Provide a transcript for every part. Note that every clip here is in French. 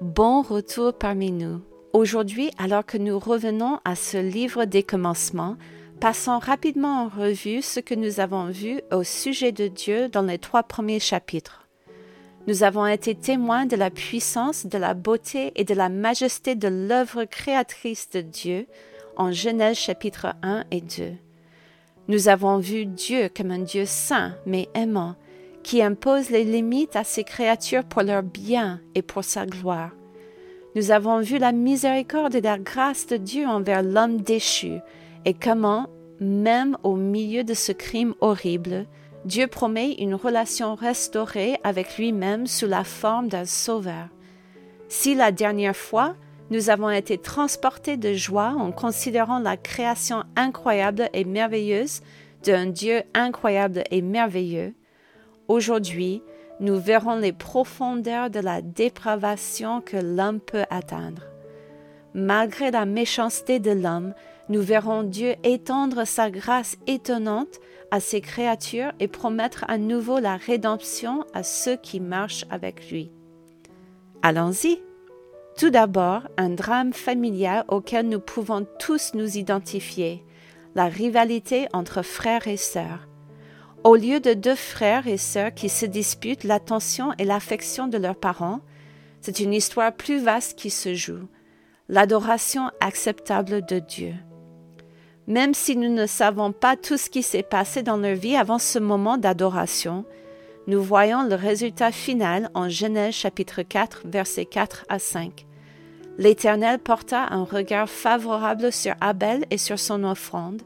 Bon retour parmi nous. Aujourd'hui, alors que nous revenons à ce livre des commencements, passons rapidement en revue ce que nous avons vu au sujet de Dieu dans les trois premiers chapitres. Nous avons été témoins de la puissance, de la beauté et de la majesté de l'œuvre créatrice de Dieu en Genèse chapitre 1 et 2. Nous avons vu Dieu comme un Dieu saint mais aimant, qui impose les limites à ses créatures pour leur bien et pour sa gloire. Nous avons vu la miséricorde et la grâce de Dieu envers l'homme déchu et comment, même au milieu de ce crime horrible, Dieu promet une relation restaurée avec lui-même sous la forme d'un sauveur. Si la dernière fois, nous avons été transportés de joie en considérant la création incroyable et merveilleuse d'un Dieu incroyable et merveilleux, Aujourd'hui, nous verrons les profondeurs de la dépravation que l'homme peut atteindre. Malgré la méchanceté de l'homme, nous verrons Dieu étendre sa grâce étonnante à ses créatures et promettre à nouveau la rédemption à ceux qui marchent avec lui. Allons-y. Tout d'abord, un drame familial auquel nous pouvons tous nous identifier, la rivalité entre frères et sœurs. Au lieu de deux frères et sœurs qui se disputent l'attention et l'affection de leurs parents, c'est une histoire plus vaste qui se joue, l'adoration acceptable de Dieu. Même si nous ne savons pas tout ce qui s'est passé dans leur vie avant ce moment d'adoration, nous voyons le résultat final en Genèse chapitre 4 versets 4 à 5. L'Éternel porta un regard favorable sur Abel et sur son offrande,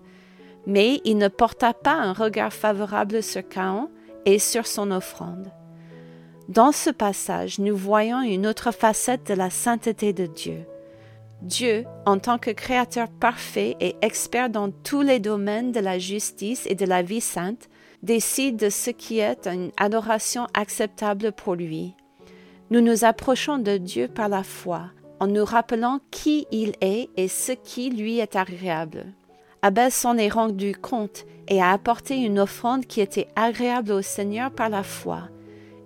mais il ne porta pas un regard favorable sur Cain et sur son offrande. Dans ce passage, nous voyons une autre facette de la sainteté de Dieu. Dieu, en tant que créateur parfait et expert dans tous les domaines de la justice et de la vie sainte, décide de ce qui est une adoration acceptable pour lui. Nous nous approchons de Dieu par la foi, en nous rappelant qui il est et ce qui lui est agréable. Abel s'en est rendu compte et a apporté une offrande qui était agréable au Seigneur par la foi,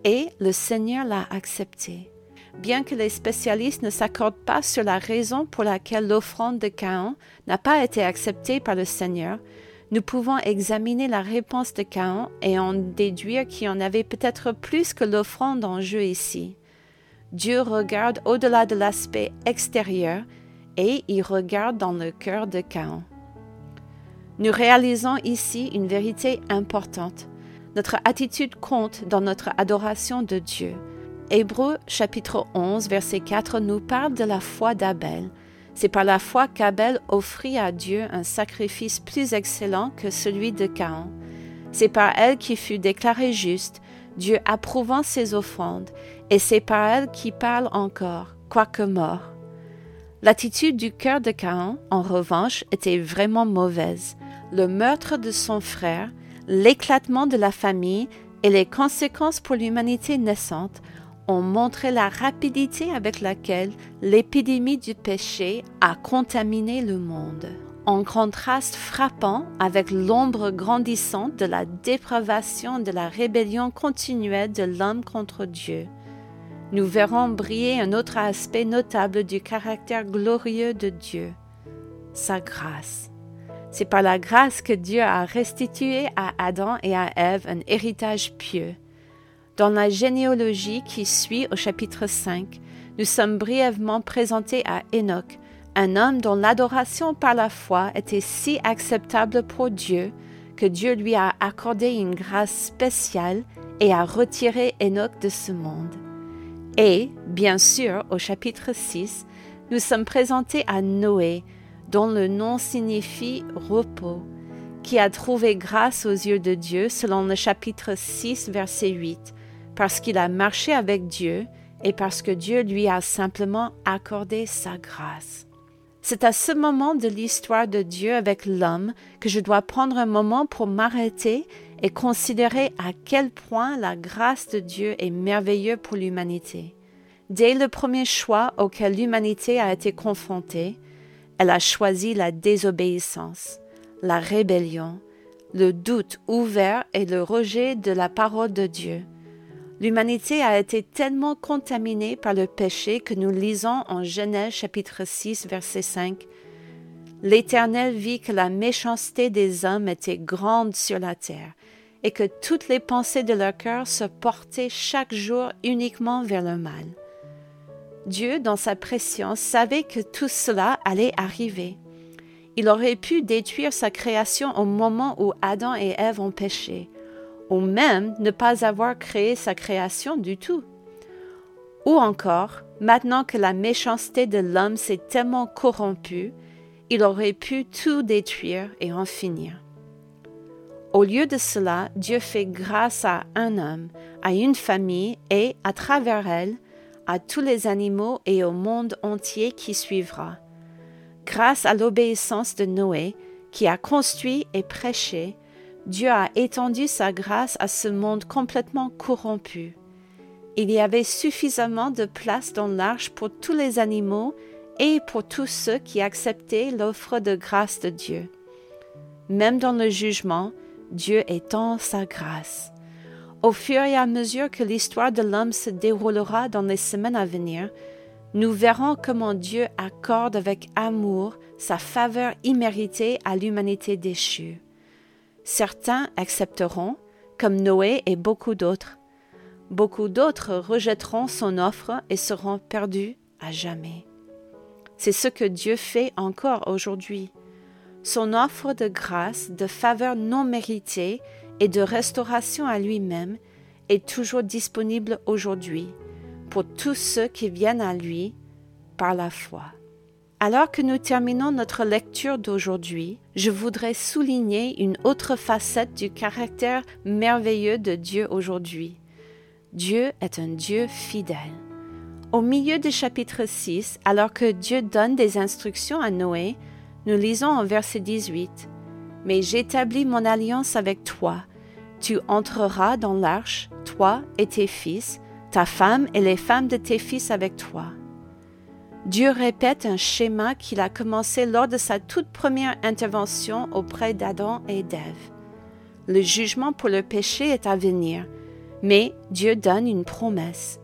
et le Seigneur l'a acceptée. Bien que les spécialistes ne s'accordent pas sur la raison pour laquelle l'offrande de Caïn n'a pas été acceptée par le Seigneur, nous pouvons examiner la réponse de Caïn et en déduire qu'il y en avait peut-être plus que l'offrande en jeu ici. Dieu regarde au-delà de l'aspect extérieur et il regarde dans le cœur de Caïn. Nous réalisons ici une vérité importante. Notre attitude compte dans notre adoration de Dieu. Hébreu chapitre 11 verset 4 nous parle de la foi d'Abel. C'est par la foi qu'Abel offrit à Dieu un sacrifice plus excellent que celui de Caïn. C'est par elle qu'il fut déclaré juste, Dieu approuvant ses offrandes, et c'est par elle qu'il parle encore, quoique mort. L'attitude du cœur de Caïn, en revanche, était vraiment mauvaise le meurtre de son frère, l'éclatement de la famille et les conséquences pour l'humanité naissante ont montré la rapidité avec laquelle l'épidémie du péché a contaminé le monde, en contraste frappant avec l'ombre grandissante de la dépravation de la rébellion continuelle de l'homme contre Dieu. Nous verrons briller un autre aspect notable du caractère glorieux de Dieu, sa grâce. C'est par la grâce que Dieu a restitué à Adam et à Ève un héritage pieux. Dans la généalogie qui suit au chapitre 5, nous sommes brièvement présentés à Enoch, un homme dont l'adoration par la foi était si acceptable pour Dieu que Dieu lui a accordé une grâce spéciale et a retiré Enoch de ce monde. Et, bien sûr, au chapitre 6, nous sommes présentés à Noé, dont le nom signifie repos, qui a trouvé grâce aux yeux de Dieu selon le chapitre 6, verset 8, parce qu'il a marché avec Dieu et parce que Dieu lui a simplement accordé sa grâce. C'est à ce moment de l'histoire de Dieu avec l'homme que je dois prendre un moment pour m'arrêter et considérer à quel point la grâce de Dieu est merveilleuse pour l'humanité. Dès le premier choix auquel l'humanité a été confrontée, elle a choisi la désobéissance, la rébellion, le doute ouvert et le rejet de la parole de Dieu. L'humanité a été tellement contaminée par le péché que nous lisons en Genèse chapitre 6 verset 5. L'Éternel vit que la méchanceté des hommes était grande sur la terre et que toutes les pensées de leur cœur se portaient chaque jour uniquement vers le mal. Dieu, dans sa préscience, savait que tout cela allait arriver. Il aurait pu détruire sa création au moment où Adam et Ève ont péché, ou même ne pas avoir créé sa création du tout. Ou encore, maintenant que la méchanceté de l'homme s'est tellement corrompue, il aurait pu tout détruire et en finir. Au lieu de cela, Dieu fait grâce à un homme, à une famille et, à travers elle, à tous les animaux et au monde entier qui suivra. Grâce à l'obéissance de Noé, qui a construit et prêché, Dieu a étendu sa grâce à ce monde complètement corrompu. Il y avait suffisamment de place dans l'arche pour tous les animaux et pour tous ceux qui acceptaient l'offre de grâce de Dieu. Même dans le jugement, Dieu étend sa grâce. Au fur et à mesure que l'histoire de l'homme se déroulera dans les semaines à venir, nous verrons comment Dieu accorde avec amour sa faveur imméritée à l'humanité déchue. Certains accepteront, comme Noé et beaucoup d'autres. Beaucoup d'autres rejetteront son offre et seront perdus à jamais. C'est ce que Dieu fait encore aujourd'hui. Son offre de grâce, de faveur non méritée et de restauration à lui-même est toujours disponible aujourd'hui pour tous ceux qui viennent à lui par la foi. Alors que nous terminons notre lecture d'aujourd'hui, je voudrais souligner une autre facette du caractère merveilleux de Dieu aujourd'hui. Dieu est un Dieu fidèle. Au milieu du chapitre 6, alors que Dieu donne des instructions à Noé, nous lisons en verset 18 Mais j'établis mon alliance avec toi. Tu entreras dans l'arche, toi et tes fils, ta femme et les femmes de tes fils avec toi. Dieu répète un schéma qu'il a commencé lors de sa toute première intervention auprès d'Adam et d'Ève. Le jugement pour le péché est à venir, mais Dieu donne une promesse.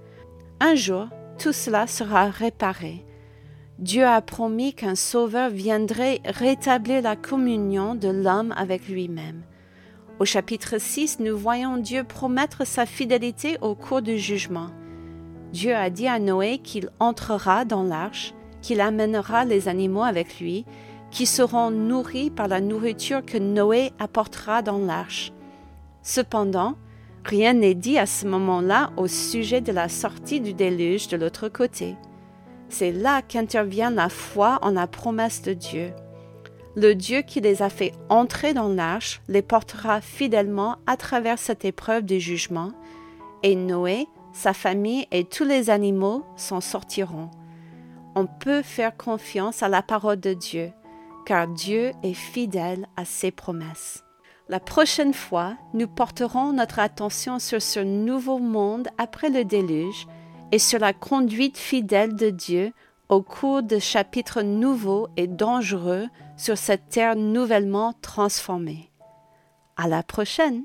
Un jour, tout cela sera réparé. Dieu a promis qu'un Sauveur viendrait rétablir la communion de l'homme avec lui-même. Au chapitre 6, nous voyons Dieu promettre sa fidélité au cours du jugement. Dieu a dit à Noé qu'il entrera dans l'arche, qu'il amènera les animaux avec lui, qui seront nourris par la nourriture que Noé apportera dans l'arche. Cependant, rien n'est dit à ce moment-là au sujet de la sortie du déluge de l'autre côté. C'est là qu'intervient la foi en la promesse de Dieu. Le Dieu qui les a fait entrer dans l'arche les portera fidèlement à travers cette épreuve du jugement, et Noé sa famille et tous les animaux s'en sortiront. On peut faire confiance à la parole de Dieu, car Dieu est fidèle à ses promesses. La prochaine fois, nous porterons notre attention sur ce nouveau monde après le déluge et sur la conduite fidèle de Dieu au cours de chapitres nouveaux et dangereux sur cette terre nouvellement transformée. À la prochaine!